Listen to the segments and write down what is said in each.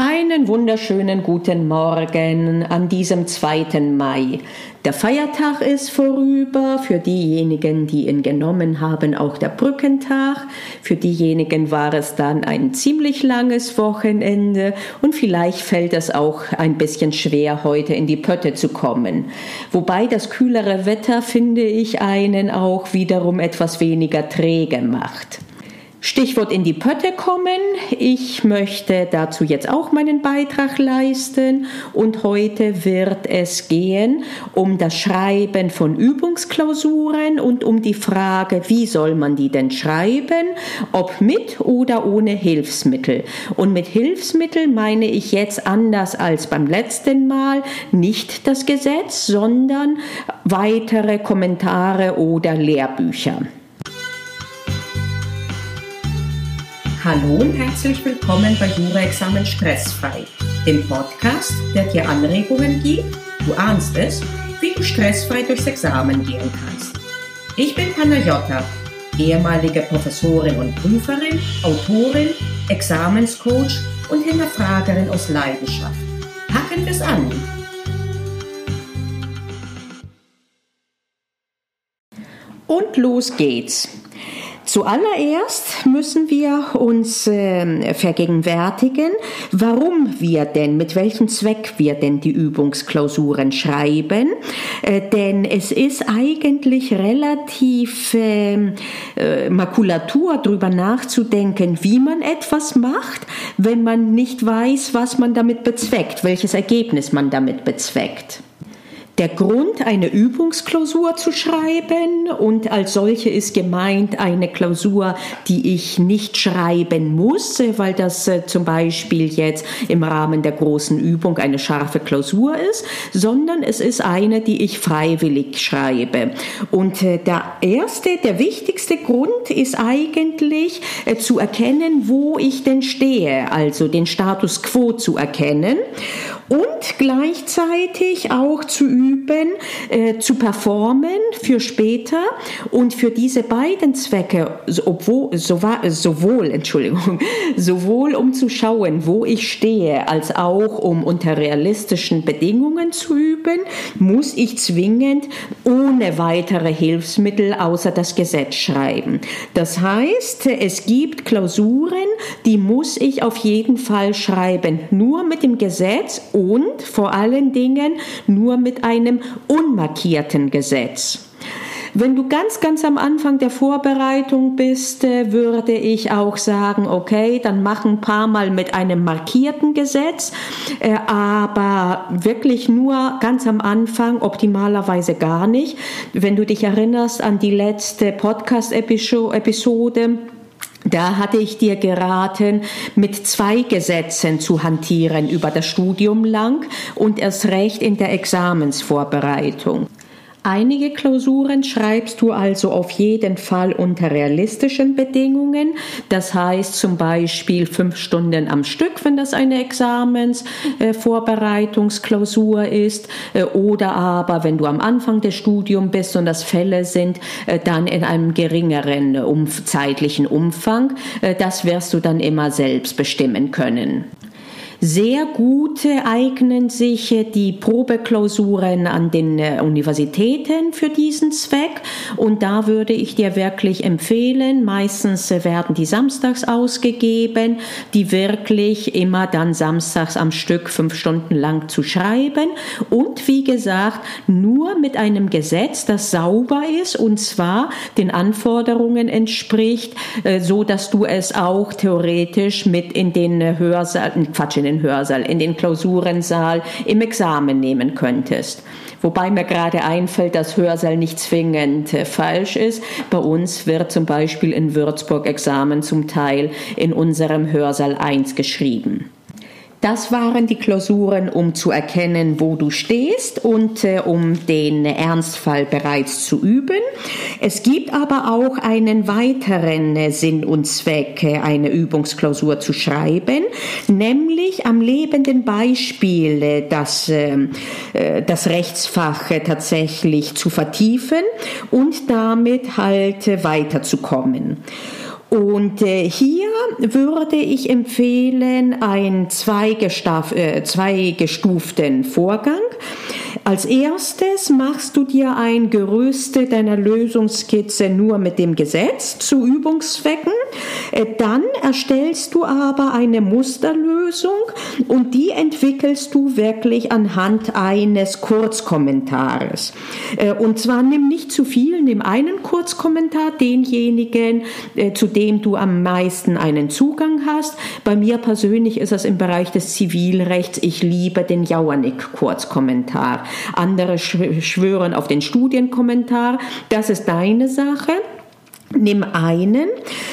Einen wunderschönen guten Morgen an diesem 2. Mai. Der Feiertag ist vorüber, für diejenigen, die ihn genommen haben, auch der Brückentag. Für diejenigen war es dann ein ziemlich langes Wochenende und vielleicht fällt es auch ein bisschen schwer, heute in die Pötte zu kommen. Wobei das kühlere Wetter, finde ich, einen auch wiederum etwas weniger träge macht. Stichwort in die Pötte kommen. Ich möchte dazu jetzt auch meinen Beitrag leisten und heute wird es gehen um das Schreiben von Übungsklausuren und um die Frage, wie soll man die denn schreiben, ob mit oder ohne Hilfsmittel. Und mit Hilfsmittel meine ich jetzt anders als beim letzten Mal nicht das Gesetz, sondern weitere Kommentare oder Lehrbücher. Hallo und herzlich willkommen bei Jura-Examen Stressfrei, dem Podcast, der dir Anregungen gibt, du ahnst es, wie du stressfrei durchs Examen gehen kannst. Ich bin Panayota, ehemalige Professorin und Prüferin, Autorin, Examenscoach und Hinterfragerin aus Leidenschaft. Packen wir es an! Und los geht's. Zuallererst müssen wir uns äh, vergegenwärtigen, warum wir denn, mit welchem Zweck wir denn die Übungsklausuren schreiben. Äh, denn es ist eigentlich relativ ähm, äh, Makulatur, darüber nachzudenken, wie man etwas macht, wenn man nicht weiß, was man damit bezweckt, welches Ergebnis man damit bezweckt der Grund, eine Übungsklausur zu schreiben und als solche ist gemeint eine Klausur, die ich nicht schreiben muss, weil das äh, zum Beispiel jetzt im Rahmen der großen Übung eine scharfe Klausur ist, sondern es ist eine, die ich freiwillig schreibe. Und äh, der erste, der wichtigste Grund ist eigentlich äh, zu erkennen, wo ich denn stehe, also den Status quo zu erkennen und gleichzeitig auch zu üben, äh, zu performen für später und für diese beiden Zwecke, obwohl, so, sowohl, Entschuldigung, sowohl um zu schauen, wo ich stehe, als auch um unter realistischen Bedingungen zu üben, muss ich zwingend ohne weitere Hilfsmittel außer das Gesetz schreiben. Das heißt, es gibt Klausuren, die muss ich auf jeden Fall schreiben, nur mit dem Gesetz und vor allen Dingen nur mit einem unmarkierten Gesetz. Wenn du ganz, ganz am Anfang der Vorbereitung bist, äh, würde ich auch sagen, okay, dann mach ein paar Mal mit einem markierten Gesetz, äh, aber wirklich nur ganz am Anfang, optimalerweise gar nicht. Wenn du dich erinnerst an die letzte Podcast-Episode, da hatte ich dir geraten, mit zwei Gesetzen zu hantieren über das Studium lang und erst recht in der Examensvorbereitung. Einige Klausuren schreibst du also auf jeden Fall unter realistischen Bedingungen. Das heißt zum Beispiel fünf Stunden am Stück, wenn das eine Examensvorbereitungsklausur äh, ist. Äh, oder aber, wenn du am Anfang des Studiums bist und das Fälle sind, äh, dann in einem geringeren um, zeitlichen Umfang. Äh, das wirst du dann immer selbst bestimmen können. Sehr gute eignen sich die Probeklausuren an den äh, Universitäten für diesen Zweck. Und da würde ich dir wirklich empfehlen, meistens werden die samstags ausgegeben, die wirklich immer dann samstags am Stück fünf Stunden lang zu schreiben. Und wie gesagt nur mit einem Gesetz, das sauber ist und zwar den Anforderungen entspricht, äh, so dass du es auch theoretisch mit in den Hörsaal, Quatsch, in den Hörsaal, in den Klausurensaal, im Examen nehmen könntest. Wobei mir gerade einfällt, dass Hörsaal nicht zwingend äh, falsch ist. Bei uns wird zum Beispiel in Würzburg Examen zum Teil in unserem Hörsaal 1 geschrieben. Das waren die Klausuren, um zu erkennen, wo du stehst und äh, um den Ernstfall bereits zu üben. Es gibt aber auch einen weiteren äh, Sinn und Zweck, äh, eine Übungsklausur zu schreiben, nämlich am lebenden Beispiel äh, das, ähm, äh, das Rechtsfach äh, tatsächlich zu vertiefen und damit halt weiterzukommen. Und äh, hier würde ich empfehlen einen äh, zweigestuften Vorgang. Als erstes machst du dir ein Gerüste deiner Lösungskizze nur mit dem Gesetz zu Übungszwecken. Äh, dann erstellst du aber eine Musterlösung und die entwickelst du wirklich anhand eines Kurzkommentares. Äh, und zwar nimm nicht zu viel, nimm einen Kurzkommentar, denjenigen, äh, zu dem du am meisten einen Zugang hast. Bei mir persönlich ist es im Bereich des Zivilrechts. Ich liebe den Jauernick-Kurzkommentar. Andere schwören auf den Studienkommentar. Das ist deine Sache. Nimm einen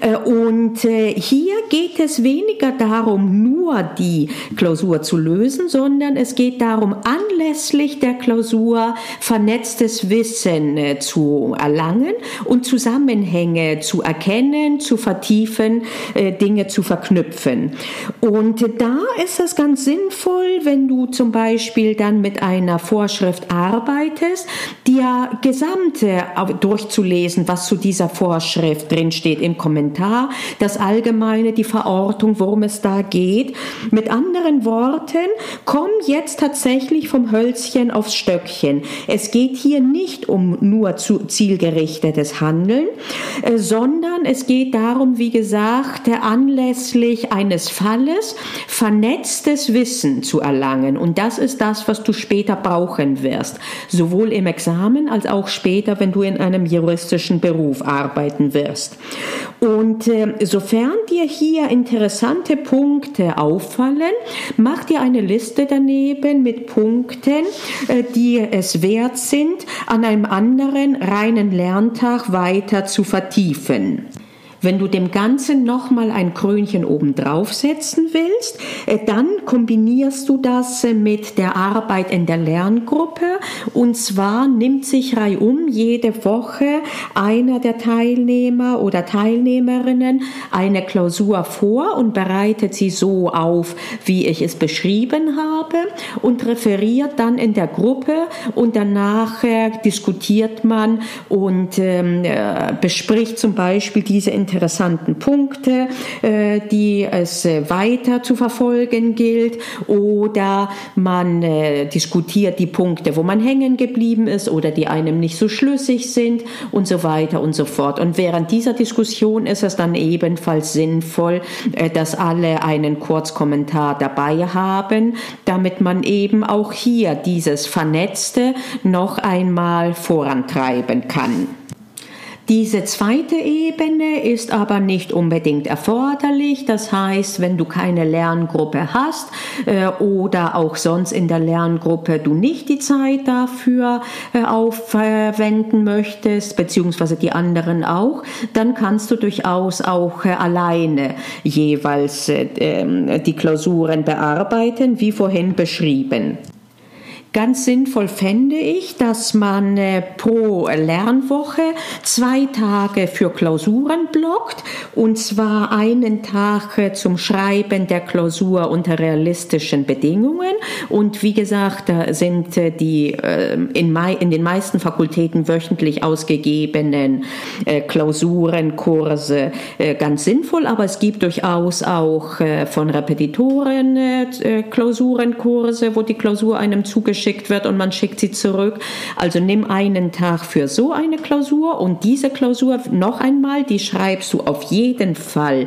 äh, und äh, hier geht es weniger darum, nur die Klausur zu lösen, sondern es geht darum, anlässlich der Klausur vernetztes Wissen äh, zu erlangen und Zusammenhänge zu erkennen, zu vertiefen, Dinge zu verknüpfen. Und da ist es ganz sinnvoll, wenn du zum Beispiel dann mit einer Vorschrift arbeitest, dir gesamte durchzulesen, was zu dieser Vorschrift Vorschrift drin steht im Kommentar, das Allgemeine, die Verortung, worum es da geht. Mit anderen Worten, komm jetzt tatsächlich vom Hölzchen aufs Stöckchen. Es geht hier nicht um nur zu zielgerichtetes Handeln, äh, sondern es geht darum, wie gesagt, anlässlich eines Falles vernetztes Wissen zu erlangen. Und das ist das, was du später brauchen wirst. Sowohl im Examen als auch später, wenn du in einem juristischen Beruf arbeitest arbeiten wirst. Und äh, sofern dir hier interessante Punkte auffallen, mach dir eine Liste daneben mit Punkten, äh, die es wert sind, an einem anderen reinen Lerntag weiter zu vertiefen. Wenn du dem Ganzen nochmal ein Krönchen oben drauf setzen willst, äh, dann kombinierst du das äh, mit der Arbeit in der Lerngruppe. Und zwar nimmt sich reihum jede Woche einer der Teilnehmer oder Teilnehmerinnen eine Klausur vor und bereitet sie so auf, wie ich es beschrieben habe und referiert dann in der Gruppe. Und danach äh, diskutiert man und ähm, bespricht zum Beispiel diese Inter interessanten Punkte, äh, die es äh, weiter zu verfolgen gilt oder man äh, diskutiert die Punkte, wo man hängen geblieben ist oder die einem nicht so schlüssig sind und so weiter und so fort. Und während dieser Diskussion ist es dann ebenfalls sinnvoll, dass alle einen Kurzkommentar dabei haben, damit man eben auch hier dieses Vernetzte noch einmal vorantreiben kann. Diese zweite Ebene ist aber nicht unbedingt erforderlich. Das heißt, wenn du keine Lerngruppe hast äh, oder auch sonst in der Lerngruppe du nicht die Zeit dafür äh, aufwenden möchtest, beziehungsweise die anderen auch, dann kannst du durchaus auch äh, alleine jeweils äh, ähm, die Klausuren bearbeiten, wie vorhin beschrieben. Ganz sinnvoll fände ich, dass man äh, pro Lernwoche zwei Tage für Klausuren blockt. Und zwar einen Tag äh, zum Schreiben der Klausur unter realistischen Bedingungen. Und wie gesagt, da sind äh, die in, den meisten Fakultäten wöchentlich ausgegebenen Klausurenkurse ganz sinnvoll, aber es gibt durchaus auch von Repetitoren Klausurenkurse, wo die Klausur einem zugeschickt geschickt wird und man schickt sie zurück. Also nimm einen Tag für so eine Klausur und diese Klausur noch einmal, die schreibst du auf jeden Fall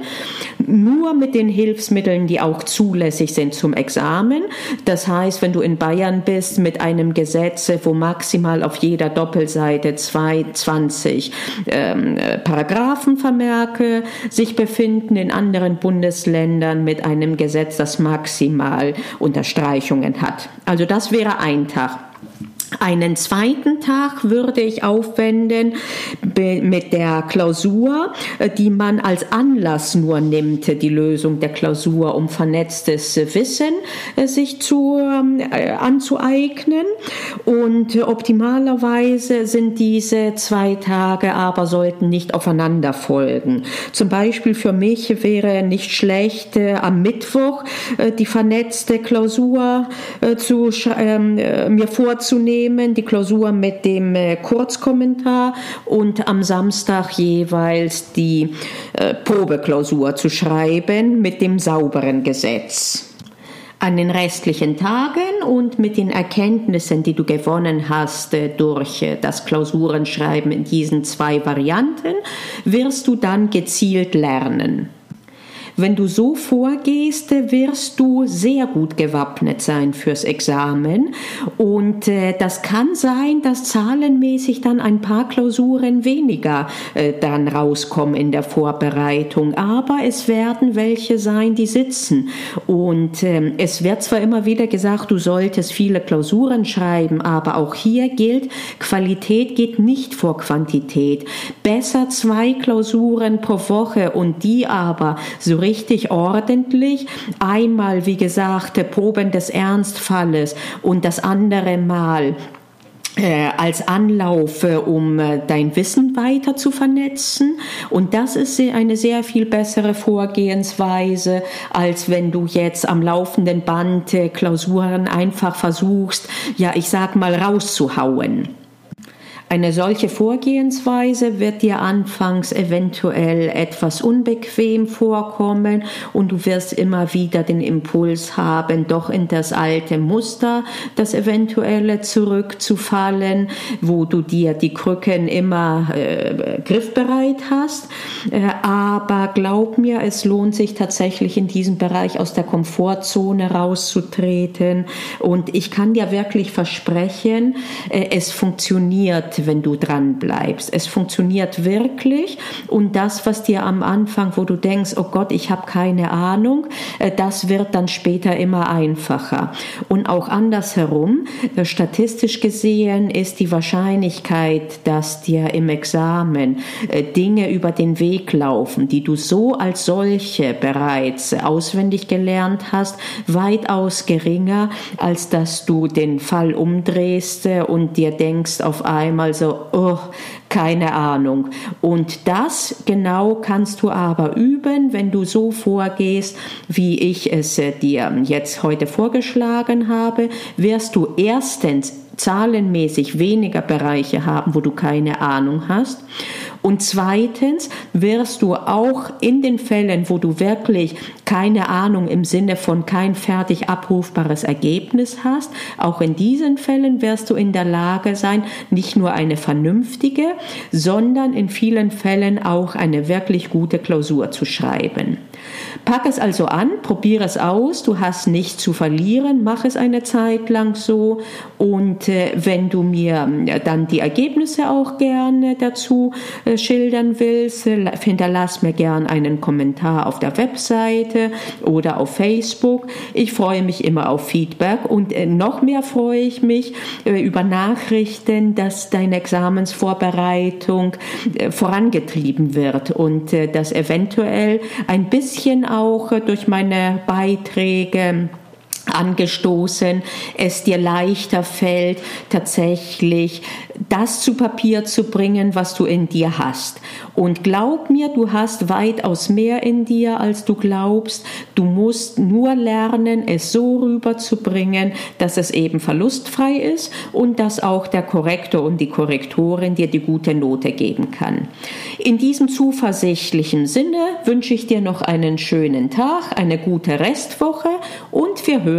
nur mit den Hilfsmitteln, die auch zulässig sind zum Examen. Das heißt, wenn du in Bayern bist mit einem Gesetz, wo maximal auf jeder Doppelseite 22 ähm, Paragraphenvermerke sich befinden, in anderen Bundesländern mit einem Gesetz, das maximal Unterstreichungen hat. Also das wäre ein Tag. Einen zweiten Tag würde ich aufwenden mit der Klausur, äh, die man als Anlass nur nimmt, die Lösung der Klausur, um vernetztes Wissen äh, sich zu, ähm, äh, anzueignen. Und optimalerweise sind diese zwei Tage aber sollten nicht aufeinander folgen. Zum Beispiel für mich wäre nicht schlecht, am Mittwoch die vernetzte Klausur zu, ähm, mir vorzunehmen Themen, die Klausur mit dem äh, Kurzkommentar und am Samstag jeweils die äh, Probeklausur zu schreiben mit dem sauberen Gesetz an den restlichen Tagen und mit den Erkenntnissen, die du gewonnen hast äh, durch äh, das Klausurenschreiben in diesen zwei Varianten, wirst du dann gezielt lernen. Wenn du so vorgehst, wirst du sehr gut gewappnet sein fürs Examen. Und äh, das kann sein, dass zahlenmäßig dann ein paar Klausuren weniger äh, dann rauskommen in der Vorbereitung. Aber es werden welche sein, die sitzen. Und äh, es wird zwar immer wieder gesagt, du solltest viele Klausuren schreiben, aber auch hier gilt, Qualität geht nicht vor Quantität. Besser zwei Klausuren pro Woche und die aber so richtig richtig ordentlich. Einmal, wie gesagt, Proben des Ernstfalles und das andere Mal äh, als Anlauf, um äh, dein Wissen weiter zu vernetzen. Und das ist eine sehr viel bessere Vorgehensweise, als wenn du jetzt am laufenden Band äh, Klausuren einfach versuchst, ja, ich sag mal, rauszuhauen. Eine solche Vorgehensweise wird dir anfangs eventuell etwas unbequem vorkommen und du wirst immer wieder den Impuls haben, doch in das alte Muster, das eventuelle zurückzufallen, wo du dir die Krücken immer äh, griffbereit hast. Äh, aber glaub mir, es lohnt sich tatsächlich in diesem Bereich aus der Komfortzone rauszutreten und ich kann dir wirklich versprechen, äh, es funktioniert wenn du dran bleibst. Es funktioniert wirklich und das, was dir am Anfang, wo du denkst, oh Gott, ich habe keine Ahnung, äh, das wird dann später immer einfacher. Und auch andersherum, äh, statistisch gesehen ist die Wahrscheinlichkeit, dass dir im Examen äh, Dinge über den Weg laufen, die du so als solche bereits auswendig gelernt hast, weitaus geringer, als dass du den Fall umdrehst und dir denkst auf einmal, also, oh, keine Ahnung. Und das genau kannst du aber üben, wenn du so vorgehst, wie ich es äh, dir jetzt heute vorgeschlagen habe, wirst du erstens zahlenmäßig weniger Bereiche haben, wo du keine Ahnung hast. Und zweitens wirst du auch in den Fällen, wo du wirklich keine Ahnung im Sinne von kein fertig abrufbares Ergebnis hast, auch in diesen Fällen wirst du in der Lage sein, nicht nur eine vernünftige, sondern in vielen Fällen auch eine wirklich gute Klausur zu schreiben. Pack es also an, probiere es aus, du hast nichts zu verlieren, mach es eine Zeit lang so. Und äh, wenn du mir äh, dann die Ergebnisse auch gerne dazu äh, schildern willst, äh, hinterlass mir gerne einen Kommentar auf der Webseite oder auf Facebook. Ich freue mich immer auf Feedback. Und äh, noch mehr freue ich mich äh, über Nachrichten, dass deine Examensvorbereitung vorangetrieben wird und dass eventuell ein bisschen auch durch meine Beiträge angestoßen, es dir leichter fällt, tatsächlich das zu Papier zu bringen, was du in dir hast. Und glaub mir, du hast weitaus mehr in dir, als du glaubst. Du musst nur lernen, es so rüberzubringen, dass es eben verlustfrei ist und dass auch der Korrektor und die Korrektorin dir die gute Note geben kann. In diesem zuversichtlichen Sinne wünsche ich dir noch einen schönen Tag, eine gute Restwoche und wir hören